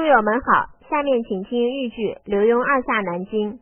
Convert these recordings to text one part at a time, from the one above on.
书友们好，下面请听豫剧《刘墉二下南京》。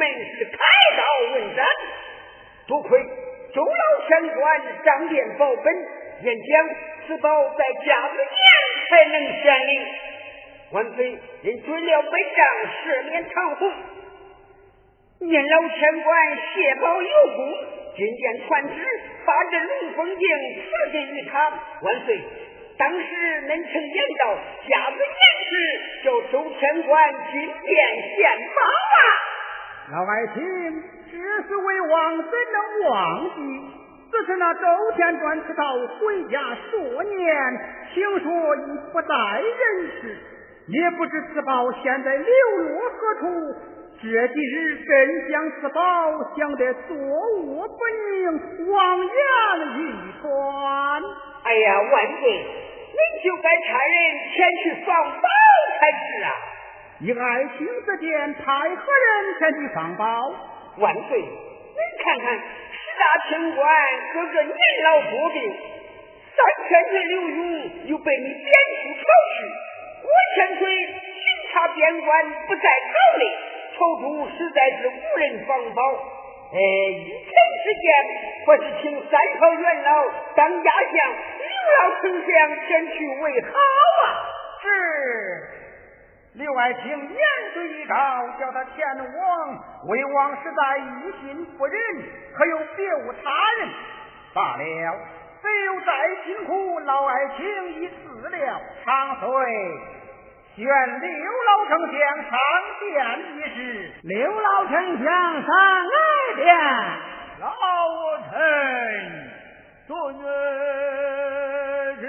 门是开刀问斩。多亏周老天官掌殿保本，演讲。此宝在甲子年才能显灵，万岁因准了本账赦免唐红，念老千官谢宝有功，军殿传旨把这龙凤镜赐给于他。万岁，当时恁曾言道甲子年时叫周天官军殿献宝啊！老爱卿，这是为王怎能忘记？只是那周天转此道回家数年，听说已不在人世，也不知此宝现在流落何处。这几日真将此宝想得坐卧不宁，望眼欲穿。哎呀，万岁，您就该差人前去放宝才是啊！以爱卿之见，太和人前去放宝？万岁，您看看。十大清官个个年老多病，三千岁刘墉又被你贬出朝去，五千岁巡查边关不在朝内，朝中实在是无人防保。哎，一天之间，或是请三朝元老当家相，刘老丞相前去为好啊！是。刘爱卿言罪一告，叫他前往。魏王实在一心不仁，可又别无他人？罢了，只有再辛苦，老爱卿已死了。长岁选刘老丞相上殿一事，刘老丞相上来殿，老臣遵旨。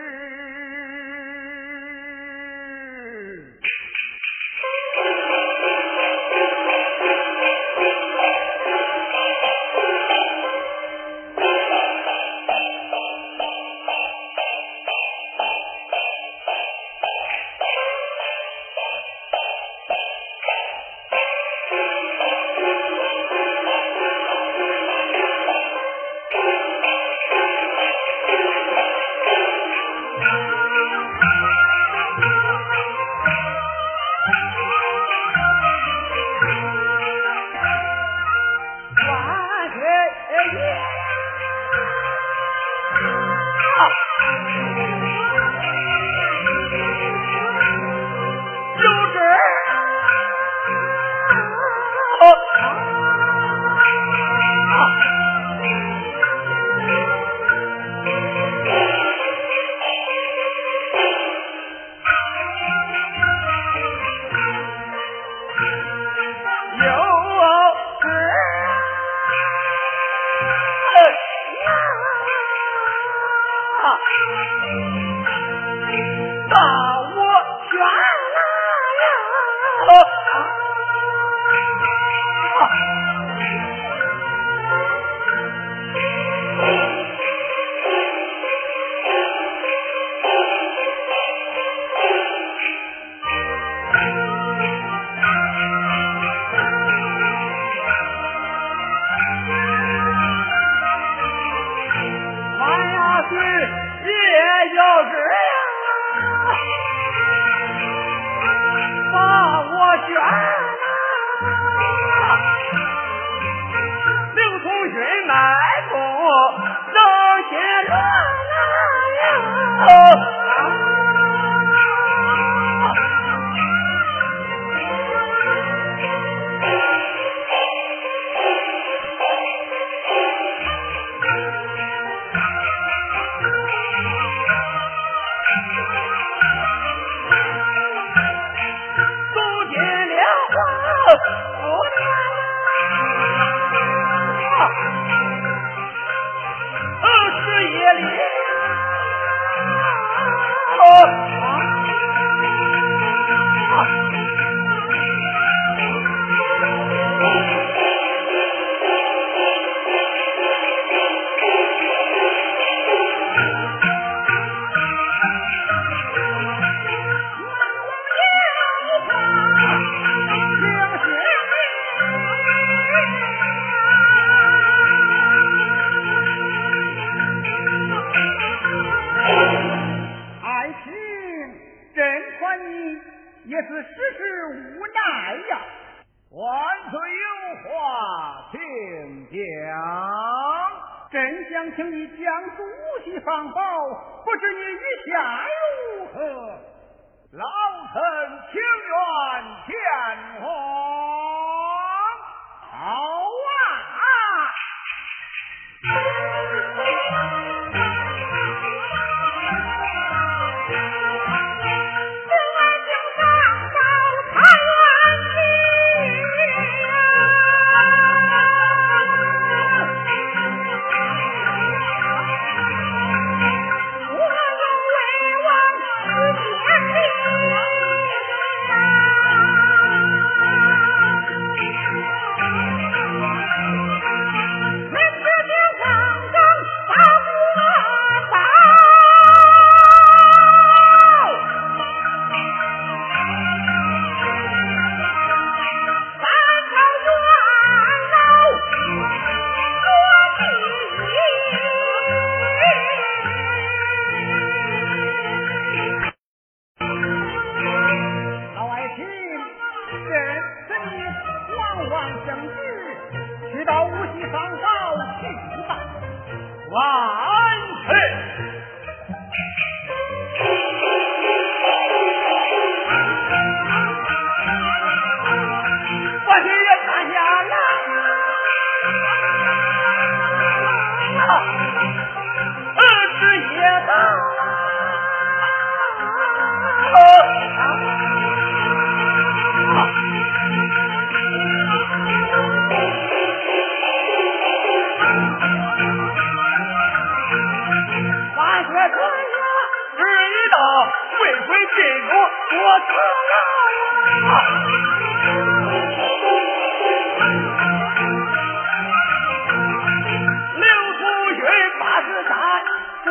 我我错了，刘淑云八十三岁。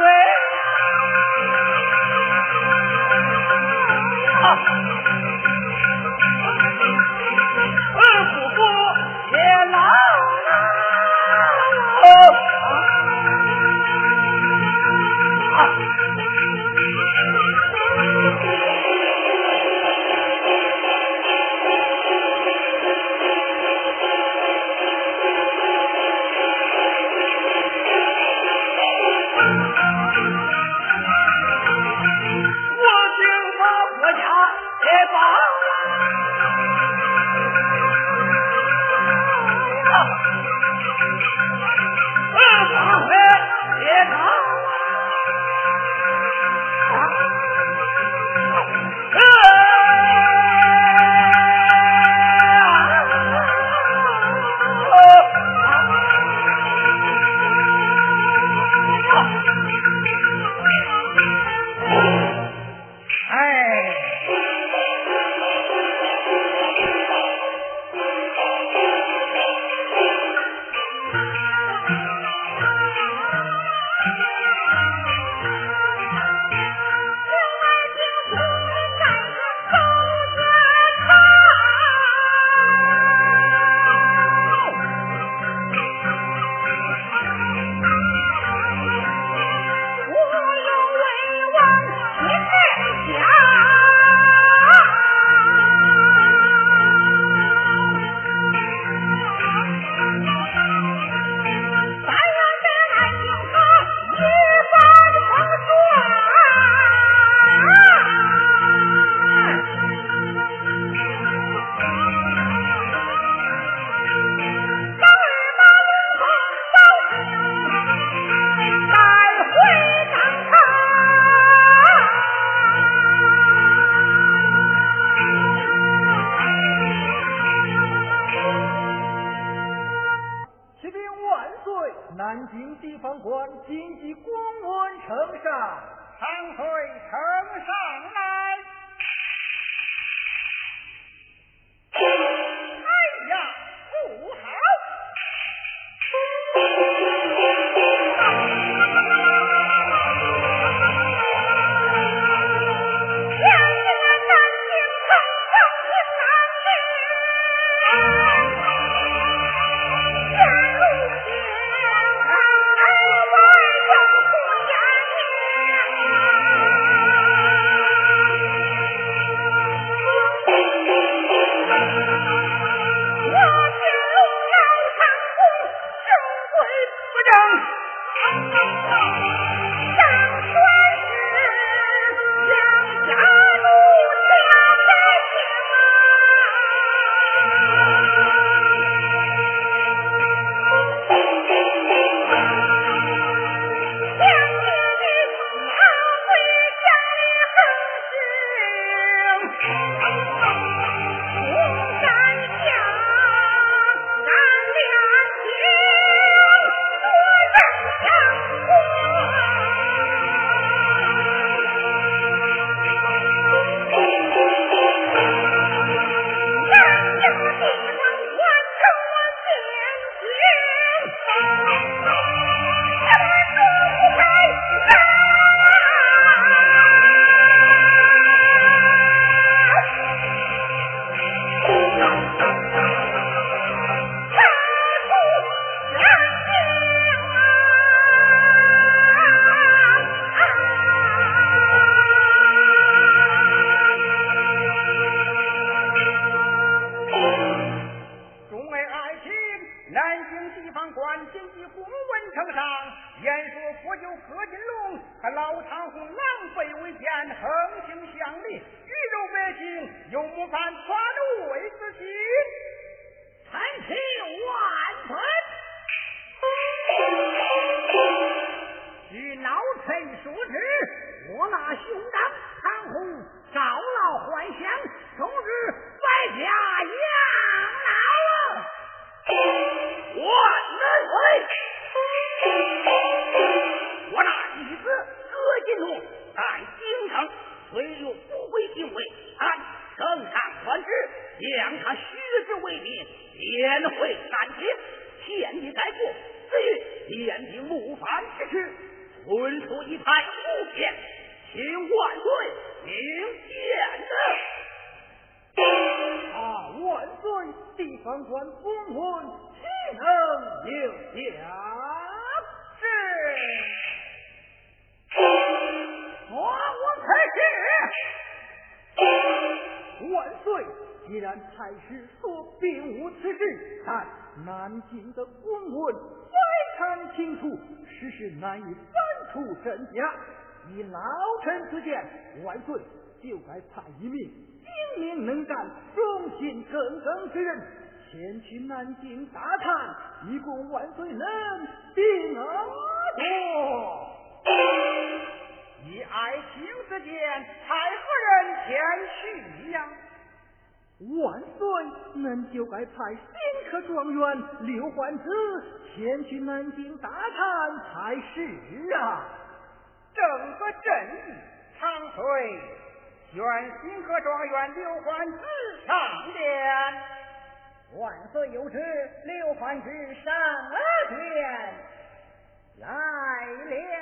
on Father. 老臣之见，万岁就该派一名精明能干、忠心耿耿之人前去南京打探，以供万岁能定额。以爱卿之见，派何人前去呀？万岁，恁就该派新科状元刘焕子前去南京打探才是啊！正个镇，长随选新科状元刘焕之上殿。万岁有旨，刘焕之上殿来了。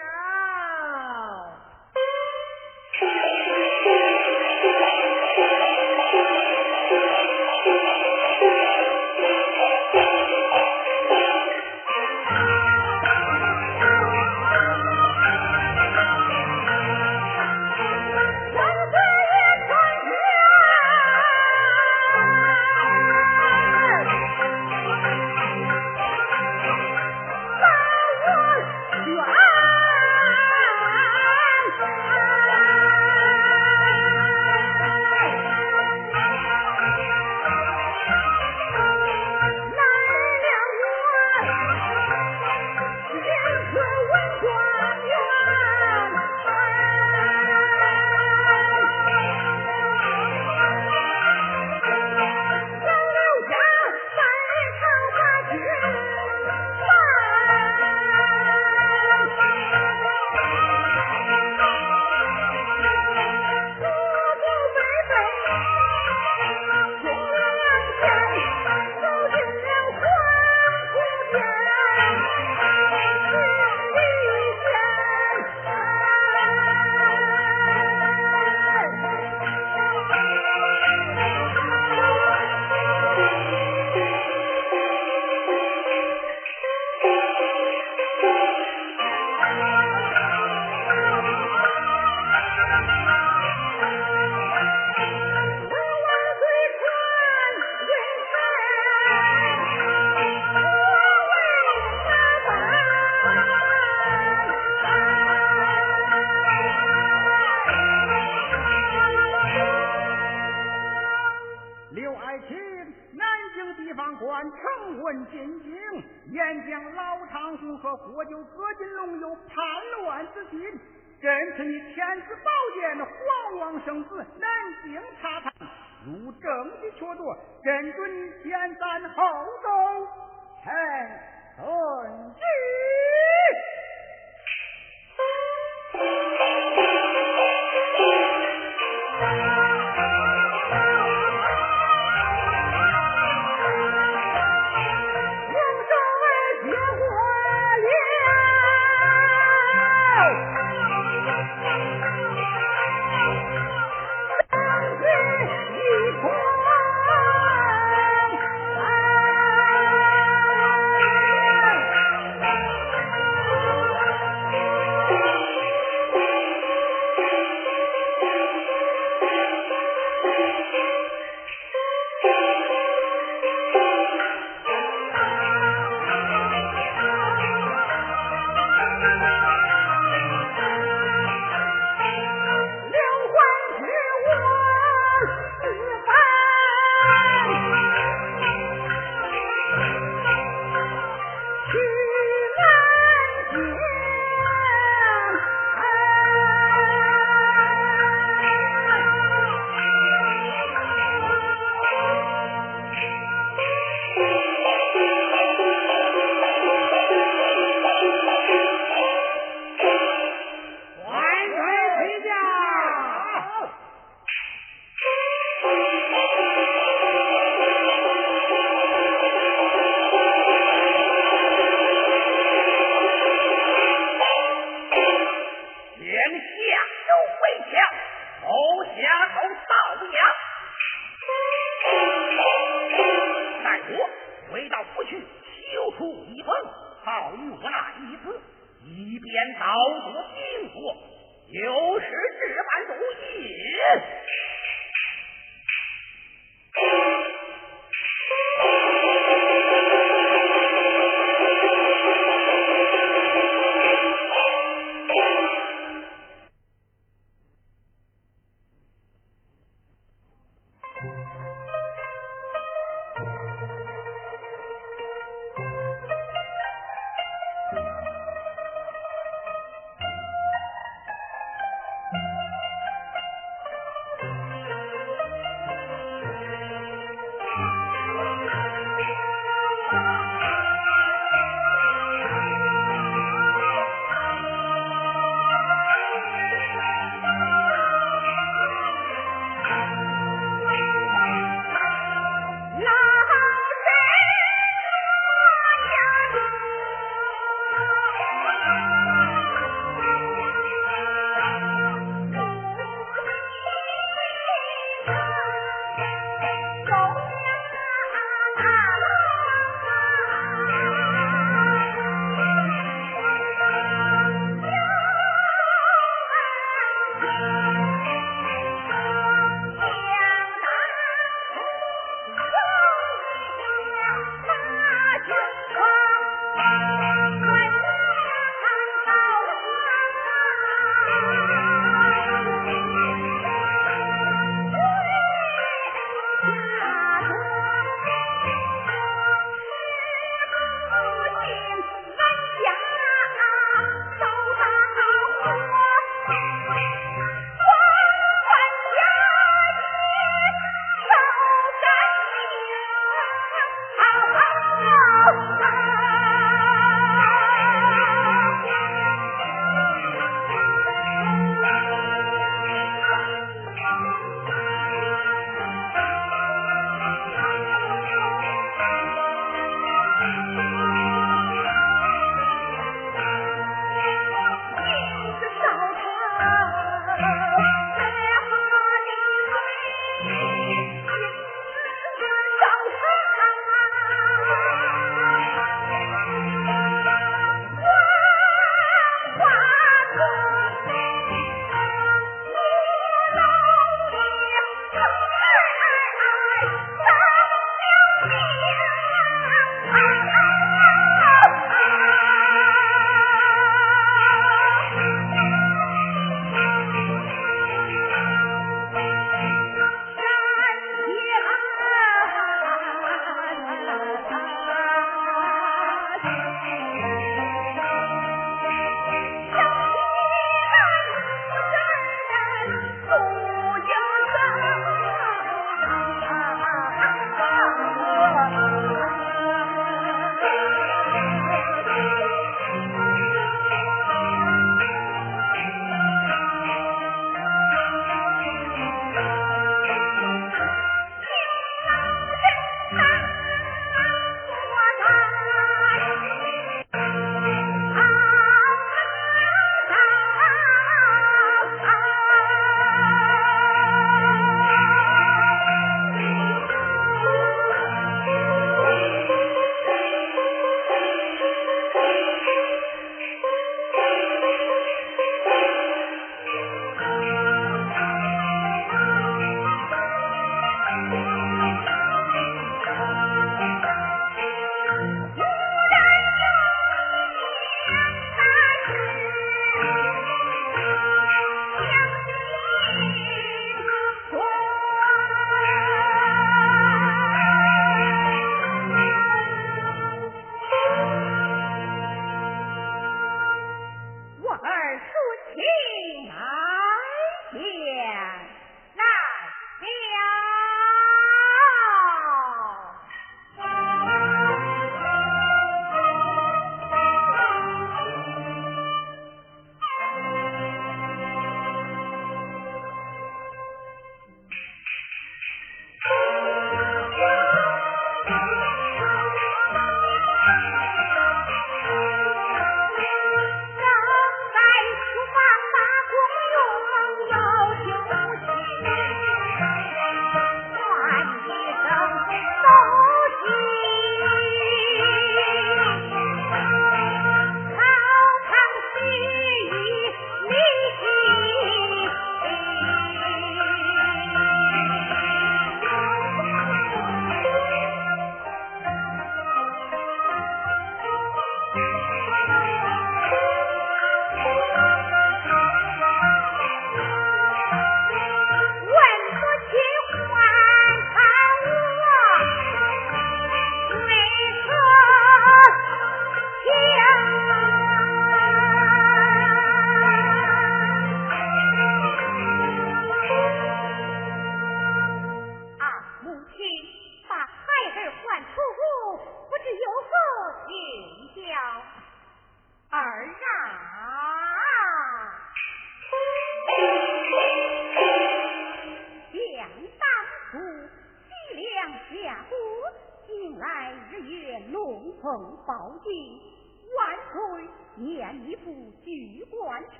老东顺，王生儿结婚了。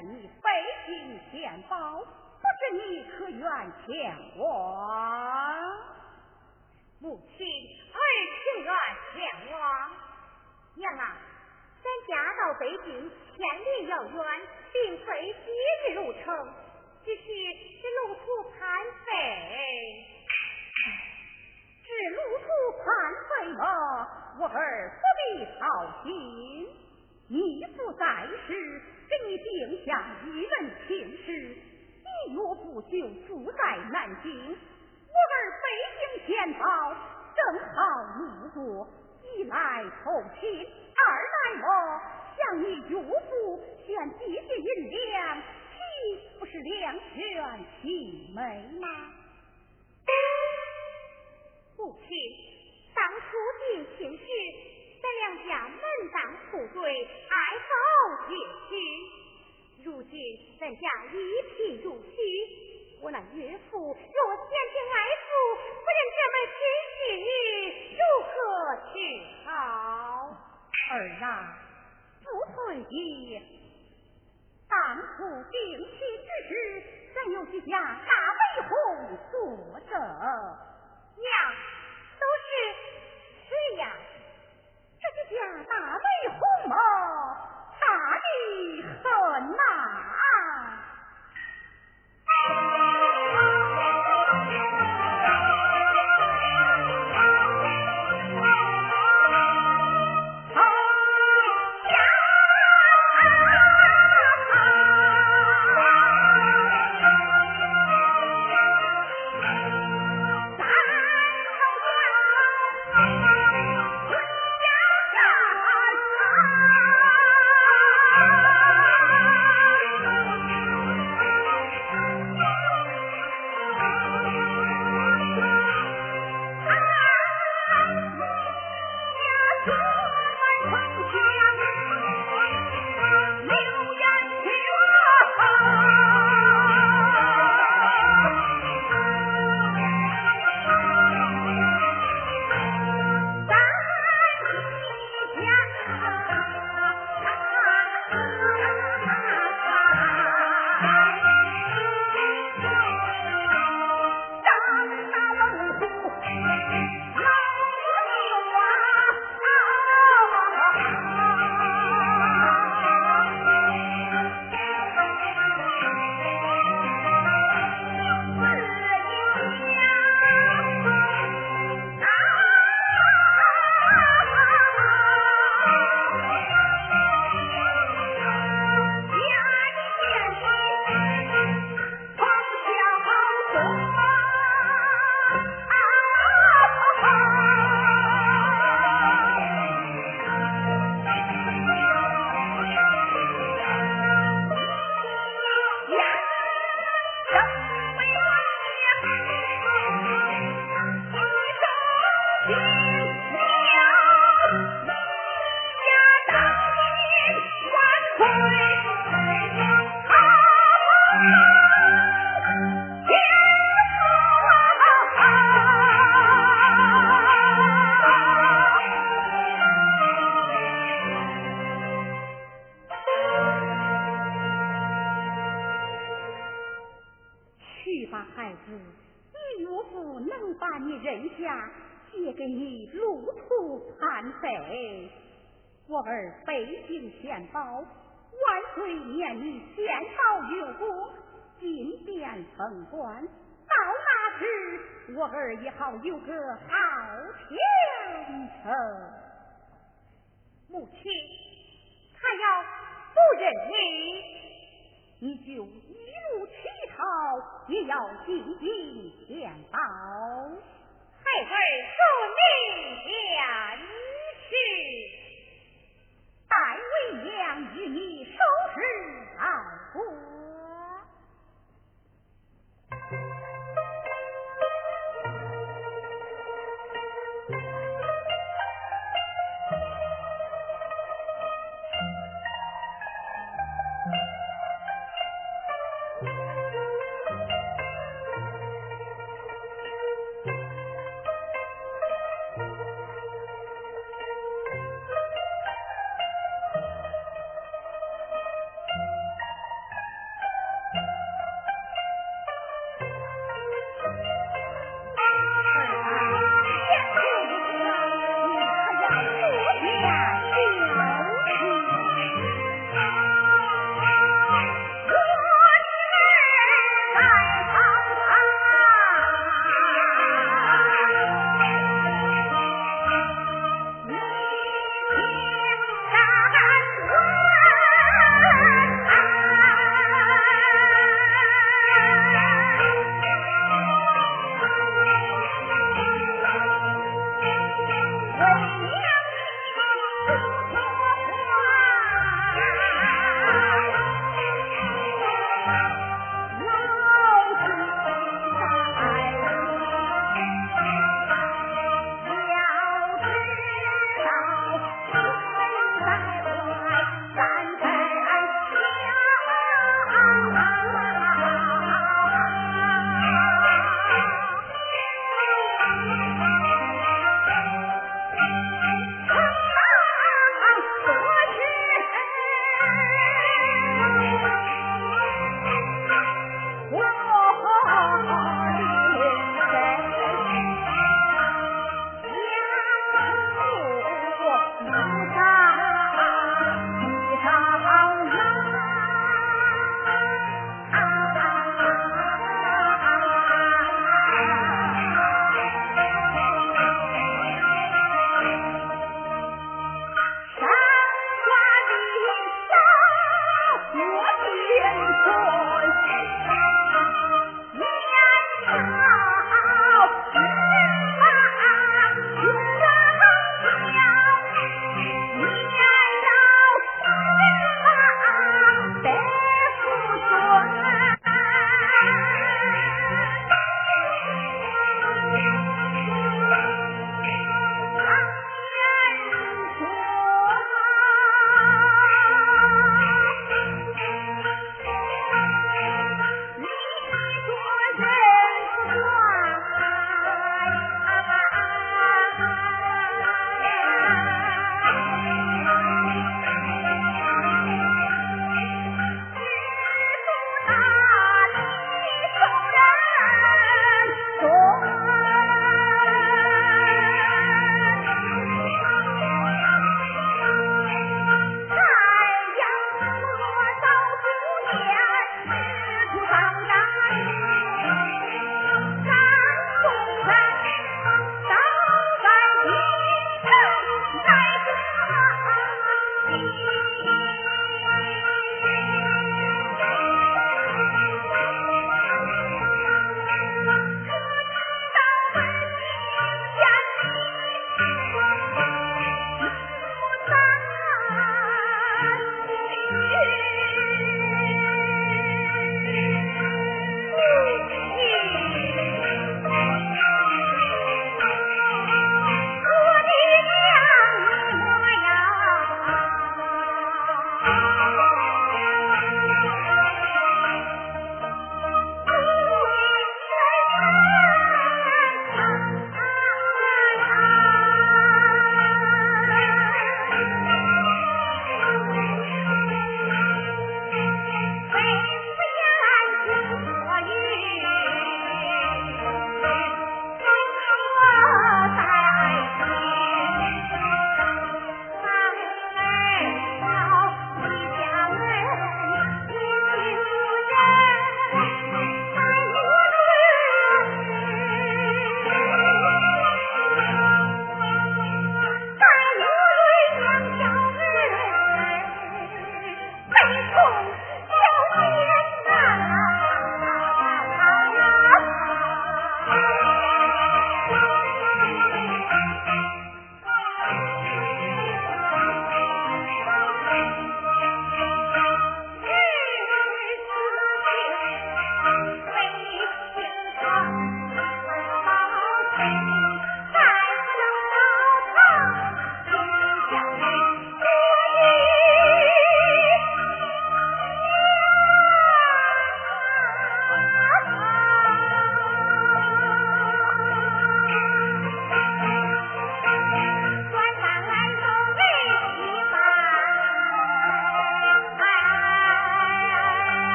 你北京献宝，不知你可愿前往？母亲，儿情愿前往。娘啊，咱家到北京千里遥远，并非几日路程，只是这路途攀费。这路途攀费嘛，我儿不必操心。你父在时，给你定下一门亲事，你岳父就住在南京，我儿北京献宝，正好路过，一来投亲，二来我向你岳父献几件银两，岂不是两全其美吗？父亲，当初定亲时，咱两家门当户对，爱好结亲。如今咱家一贫如洗，我那岳父若嫌贫爱富，不认这门亲女，如何是好？儿啊，不对也。当初定亲之时，咱有几家大媒红作证。娘，都是谁呀？这几家大媒红嘛，大的很呐、宝，万岁念你献宝有功，金殿封官。到那时，我儿也好有个好前程。母亲，他要不认你，你就一路乞讨。也要进京献宝。太尉遵命前去。待为娘与你收拾好过。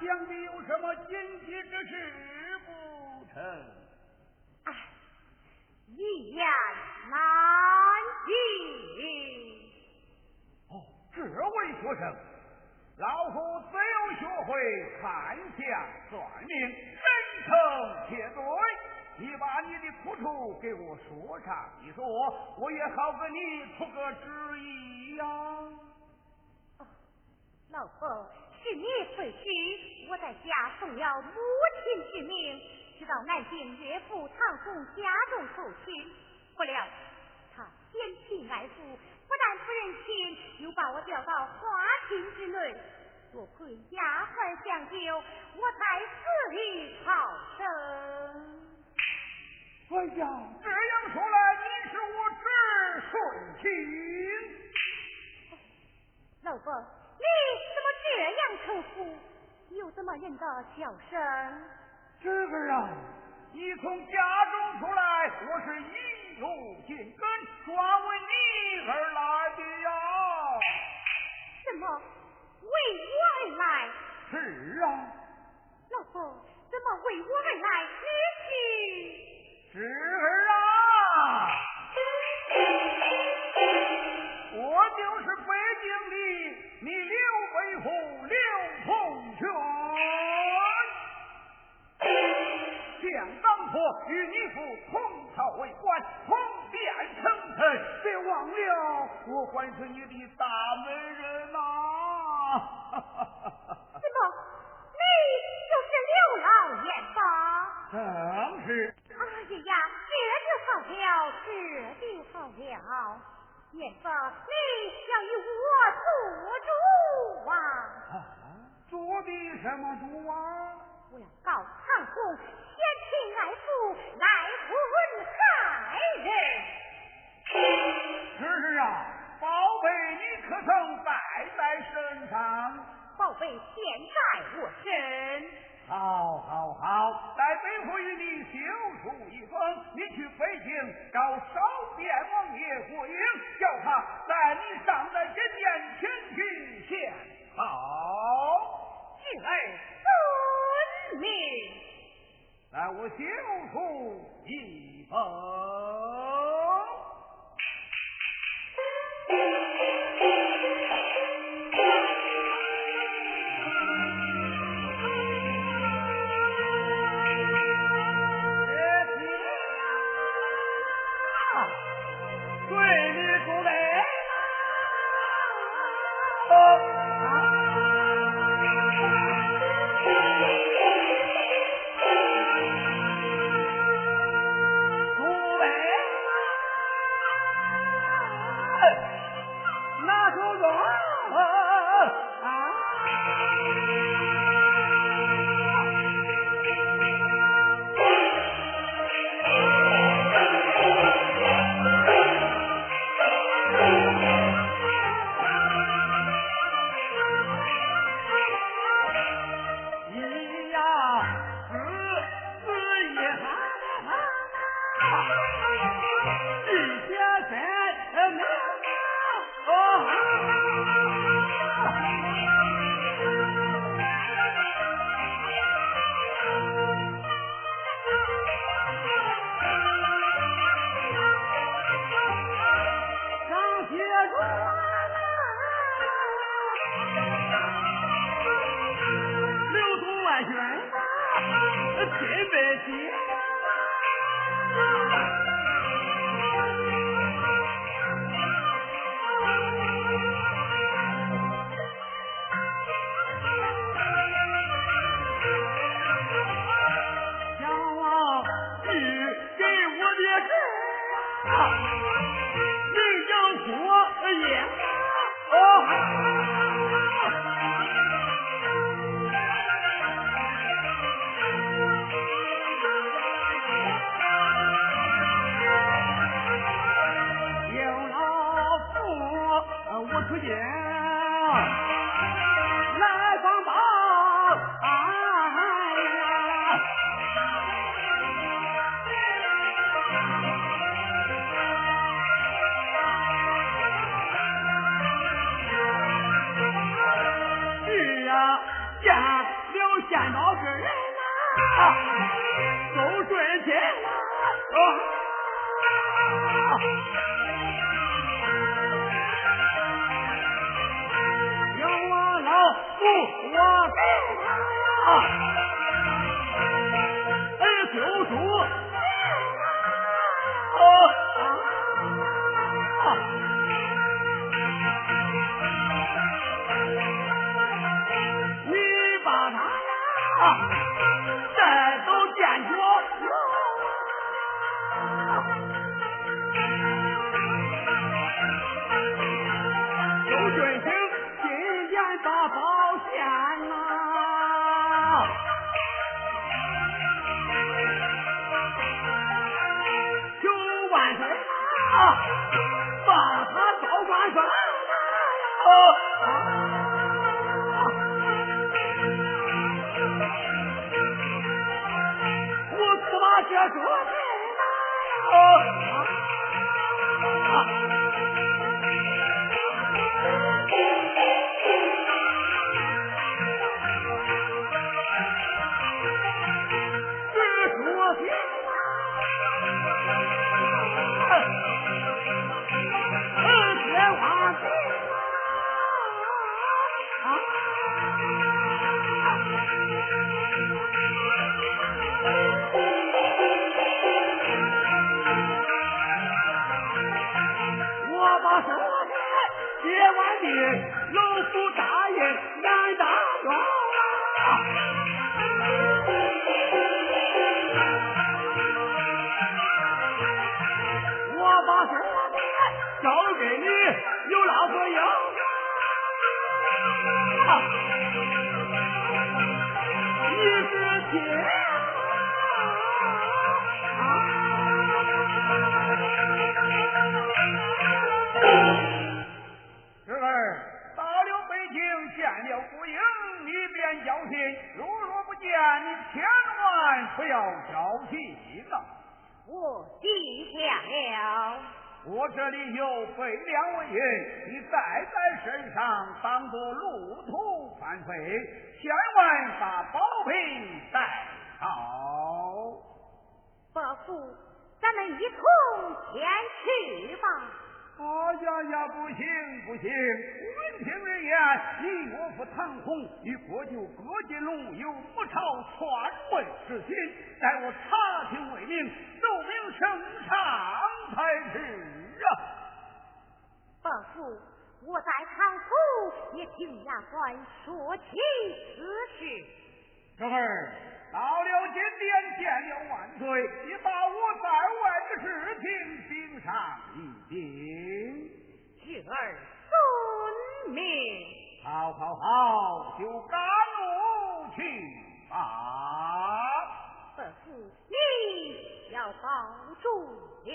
想必有什么紧奇之事不成哎一言难尽哦这位学生老夫自有学会看相算命真诚且罪你把你的苦处给我说上一说我也好给你出个主意呀。老婆是你回去，我在家奉了母亲之命，直到南京岳父唐宋家中受亲。不料他奸弃爱父，不但不认亲，又把我调到花厅之内。多亏丫鬟相救，我才死里逃生。哎呀，这样说来，你是我之顺亲。老婆。你怎么这样称呼？又怎么认得小生？侄儿啊，你从家中出来，我是一路紧跟，专为你而来的呀。什么？为我而来？是啊。老婆，怎么为我而来？你去。侄儿啊，我就是。与你父同朝为官，同殿称臣，别忘了我还是你的大美人呐！怎么？你就是刘老爷吧？正是。哎呀呀，这就好了，这就好了。爷子，你要与我做主啊！做的什么主啊？我要告汉公。来福，来福，来人！是啊，宝贝，你可曾带在身上？宝贝，现在我身。好，好，好，在，北府与你修书一封，你去北京找少殿王爷会应，叫他带你上在金殿前去献好。敬佩遵命。待我交出一封 Betty. 一路有不朝篡位之心，待我查清为明，奏明圣上才是。啊！伯父我在堂府也听衙官说起此事。儿到了今天，见了万岁，你把我在外的事情禀上一禀。儿遵命。好好好，就敢怒。去吧，这次你要保住了。